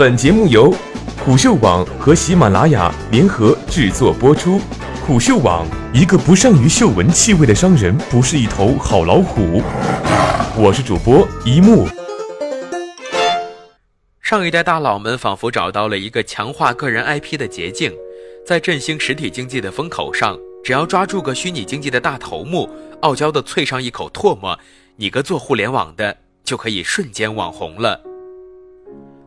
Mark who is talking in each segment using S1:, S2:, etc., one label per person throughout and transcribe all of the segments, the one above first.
S1: 本节目由虎嗅网和喜马拉雅联合制作播出。虎嗅网：一个不善于嗅闻气味的商人，不是一头好老虎。我是主播一木。
S2: 上一代大佬们仿佛找到了一个强化个人 IP 的捷径，在振兴实体经济的风口上，只要抓住个虚拟经济的大头目，傲娇的啐上一口唾沫，你个做互联网的就可以瞬间网红了。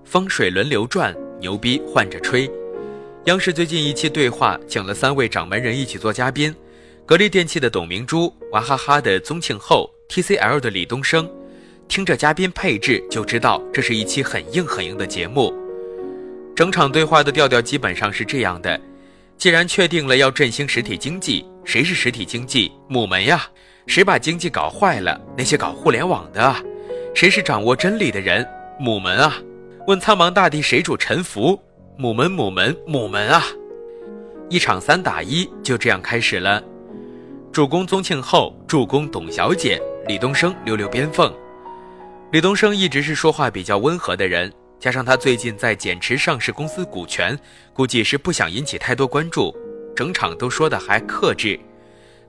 S2: 风水轮流转，牛逼换着吹。央视最近一期对话，请了三位掌门人一起做嘉宾：格力电器的董明珠、娃哈哈的宗庆后、TCL 的李东生。听着嘉宾配置就知道，这是一期很硬很硬的节目。整场对话的调调基本上是这样的：既然确定了要振兴实体经济，谁是实体经济母门呀？谁把经济搞坏了？那些搞互联网的啊？谁是掌握真理的人？母门啊！问苍茫大地谁主沉浮？母门母门母门啊！一场三打一就这样开始了。主攻宗庆后，助攻董小姐，李东升溜溜边缝。李东升一直是说话比较温和的人，加上他最近在减持上市公司股权，估计是不想引起太多关注，整场都说的还克制。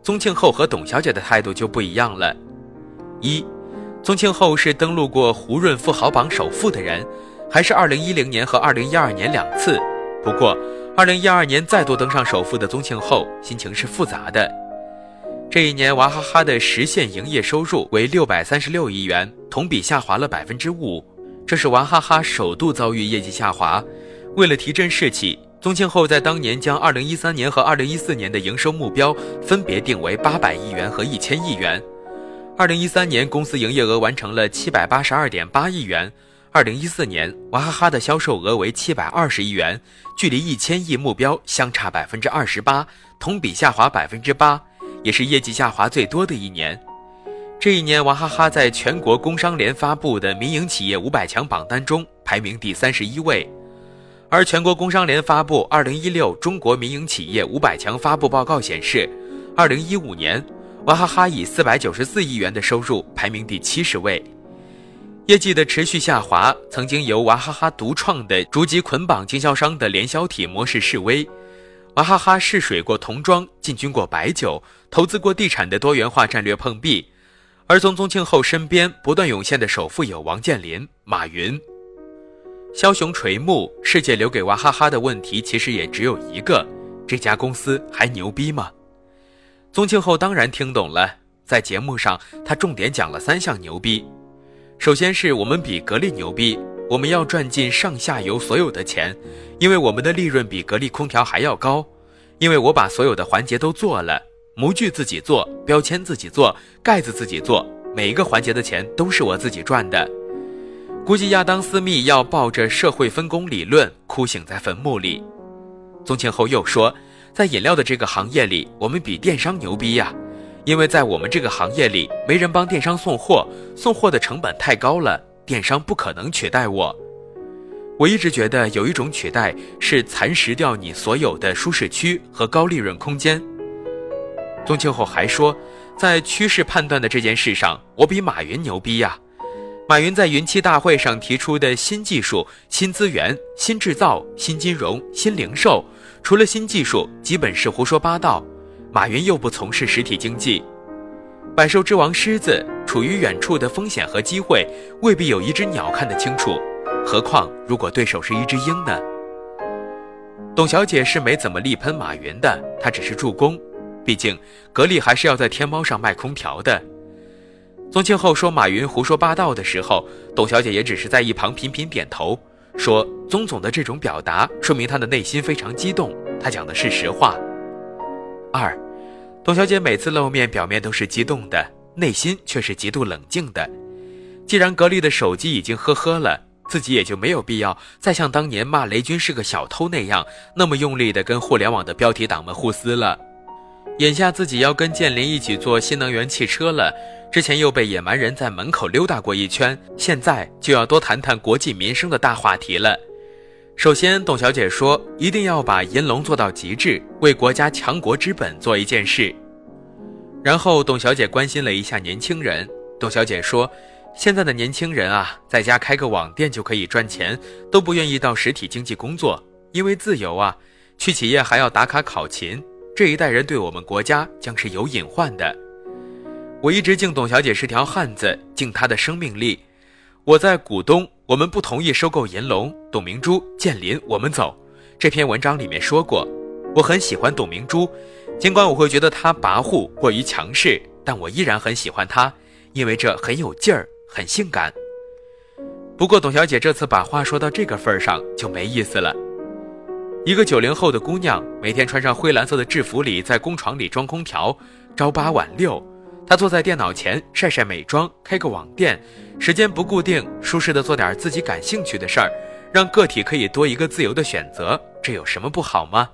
S2: 宗庆后和董小姐的态度就不一样了。一，宗庆后是登陆过胡润富豪榜首富的人，还是2010年和2012年两次。不过，2012年再度登上首富的宗庆后，心情是复杂的。这一年，娃哈哈的实现营业收入为六百三十六亿元，同比下滑了百分之五。这是娃哈哈首度遭遇业绩下滑。为了提振士气，宗庆后在当年将二零一三年和二零一四年的营收目标分别定为八百亿元和一千亿元。二零一三年，公司营业额完成了七百八十二点八亿元；二零一四年，娃哈哈的销售额为七百二十亿元，距离一千亿目标相差百分之二十八，同比下滑百分之八。也是业绩下滑最多的一年。这一年，娃哈哈在全国工商联发布的民营企业五百强榜单中排名第三十一位，而全国工商联发布二零一六中国民营企业五百强发布报告显示，二零一五年，娃哈哈以四百九十四亿元的收入排名第七十位。业绩的持续下滑，曾经由娃哈哈独创的逐级捆绑经销商的联销体模式示威。娃哈哈试水过童装，进军过白酒，投资过地产的多元化战略碰壁，而从宗庆后身边不断涌现的首富有王健林、马云。枭雄垂暮，世界留给娃哈哈的问题其实也只有一个：这家公司还牛逼吗？宗庆后当然听懂了，在节目上他重点讲了三项牛逼，首先是我们比格力牛逼。我们要赚进上下游所有的钱，因为我们的利润比格力空调还要高，因为我把所有的环节都做了，模具自己做，标签自己做，盖子自己做，每一个环节的钱都是我自己赚的。估计亚当斯密要抱着社会分工理论哭醒在坟墓里。宗庆后又说，在饮料的这个行业里，我们比电商牛逼呀，因为在我们这个行业里，没人帮电商送货，送货的成本太高了。电商不可能取代我。我一直觉得有一种取代是蚕食掉你所有的舒适区和高利润空间。宗庆后还说，在趋势判断的这件事上，我比马云牛逼呀。马云在云栖大会上提出的新技术、新资源、新制造、新金融、新零售，除了新技术，基本是胡说八道。马云又不从事实体经济。百兽之王狮子处于远处的风险和机会，未必有一只鸟看得清楚，何况如果对手是一只鹰呢？董小姐是没怎么力喷马云的，她只是助攻，毕竟格力还是要在天猫上卖空调的。宗庆后说马云胡说八道的时候，董小姐也只是在一旁频频点头，说宗总的这种表达说明他的内心非常激动，他讲的是实话。二。董小姐每次露面，表面都是激动的，内心却是极度冷静的。既然格力的手机已经呵呵了，自己也就没有必要再像当年骂雷军是个小偷那样，那么用力的跟互联网的标题党们互撕了。眼下自己要跟建林一起做新能源汽车了，之前又被野蛮人在门口溜达过一圈，现在就要多谈谈国计民生的大话题了。首先，董小姐说一定要把银龙做到极致，为国家强国之本做一件事。然后，董小姐关心了一下年轻人。董小姐说，现在的年轻人啊，在家开个网店就可以赚钱，都不愿意到实体经济工作，因为自由啊。去企业还要打卡考勤，这一代人对我们国家将是有隐患的。我一直敬董小姐是条汉子，敬她的生命力。我在股东，我们不同意收购银龙、董明珠、建林，我们走。这篇文章里面说过，我很喜欢董明珠，尽管我会觉得她跋扈过于强势，但我依然很喜欢她，因为这很有劲儿。很性感，不过董小姐这次把话说到这个份儿上就没意思了。一个九零后的姑娘，每天穿上灰蓝色的制服里，在工厂里装空调，朝八晚六。他坐在电脑前晒晒美妆，开个网店，时间不固定，舒适的做点自己感兴趣的事儿，让个体可以多一个自由的选择，这有什么不好吗？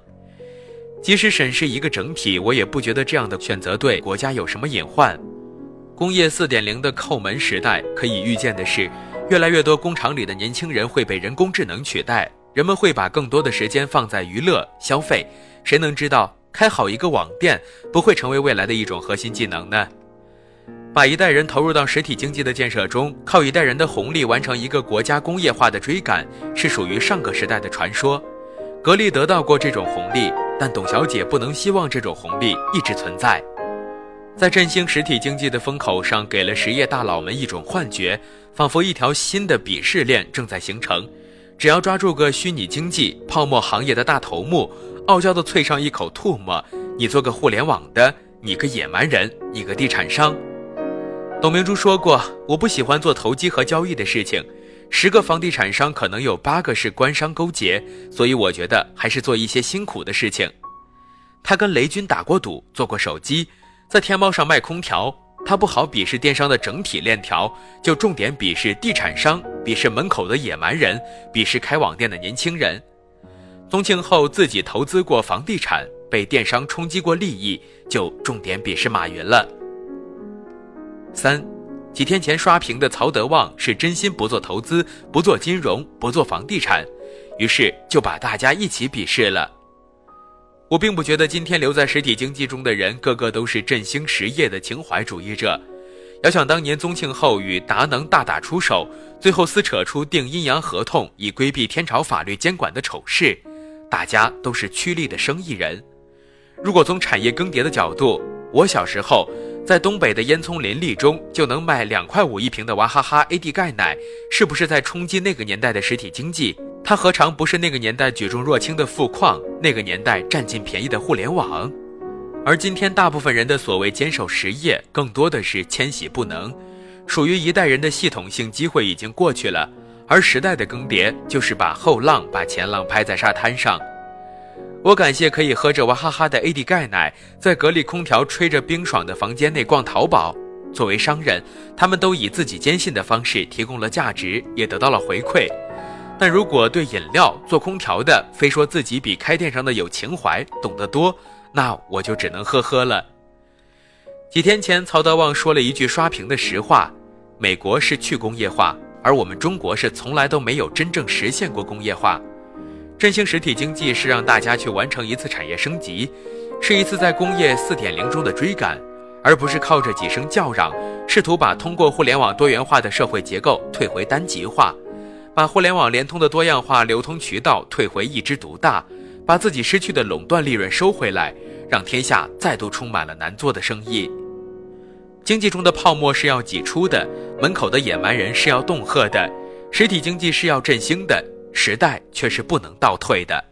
S2: 即使审视一个整体，我也不觉得这样的选择对国家有什么隐患。工业四点零的叩门时代，可以预见的是，越来越多工厂里的年轻人会被人工智能取代，人们会把更多的时间放在娱乐消费。谁能知道，开好一个网店不会成为未来的一种核心技能呢？把一代人投入到实体经济的建设中，靠一代人的红利完成一个国家工业化的追赶，是属于上个时代的传说。格力得到过这种红利，但董小姐不能希望这种红利一直存在。在振兴实体经济的风口上，给了实业大佬们一种幻觉，仿佛一条新的鄙视链正在形成。只要抓住个虚拟经济泡沫行业的大头目，傲娇的啐上一口唾沫，你做个互联网的，你个野蛮人，你个地产商。董明珠说过：“我不喜欢做投机和交易的事情，十个房地产商可能有八个是官商勾结，所以我觉得还是做一些辛苦的事情。”他跟雷军打过赌，做过手机。在天猫上卖空调，他不好鄙视电商的整体链条，就重点鄙视地产商，鄙视门口的野蛮人，鄙视开网店的年轻人。宗庆后自己投资过房地产，被电商冲击过利益，就重点鄙视马云了。三，几天前刷屏的曹德旺是真心不做投资，不做金融，不做房地产，于是就把大家一起鄙视了。我并不觉得今天留在实体经济中的人个个都是振兴实业的情怀主义者。遥想当年宗庆后与达能大打出手，最后撕扯出订阴阳合同以规避天朝法律监管的丑事，大家都是趋利的生意人。如果从产业更迭的角度，我小时候在东北的烟囱林立中就能卖两块五一瓶的娃哈哈 AD 钙奶，是不是在冲击那个年代的实体经济？它何尝不是那个年代举重若轻的富矿，那个年代占尽便宜的互联网？而今天大部分人的所谓坚守实业，更多的是迁徙不能，属于一代人的系统性机会已经过去了，而时代的更迭就是把后浪把前浪拍在沙滩上。我感谢可以喝着娃哈哈的 AD 钙奶，在格力空调吹着冰爽的房间内逛淘宝。作为商人，他们都以自己坚信的方式提供了价值，也得到了回馈。但如果对饮料、做空调的非说自己比开店上的有情怀、懂得多，那我就只能呵呵了。几天前，曹德旺说了一句刷屏的实话：美国是去工业化，而我们中国是从来都没有真正实现过工业化。振兴实体经济是让大家去完成一次产业升级，是一次在工业四点零中的追赶，而不是靠着几声叫嚷，试图把通过互联网多元化的社会结构退回单极化。把互联网联通的多样化流通渠道退回一枝独大，把自己失去的垄断利润收回来，让天下再度充满了难做的生意。经济中的泡沫是要挤出的，门口的野蛮人是要恫吓的，实体经济是要振兴的，时代却是不能倒退的。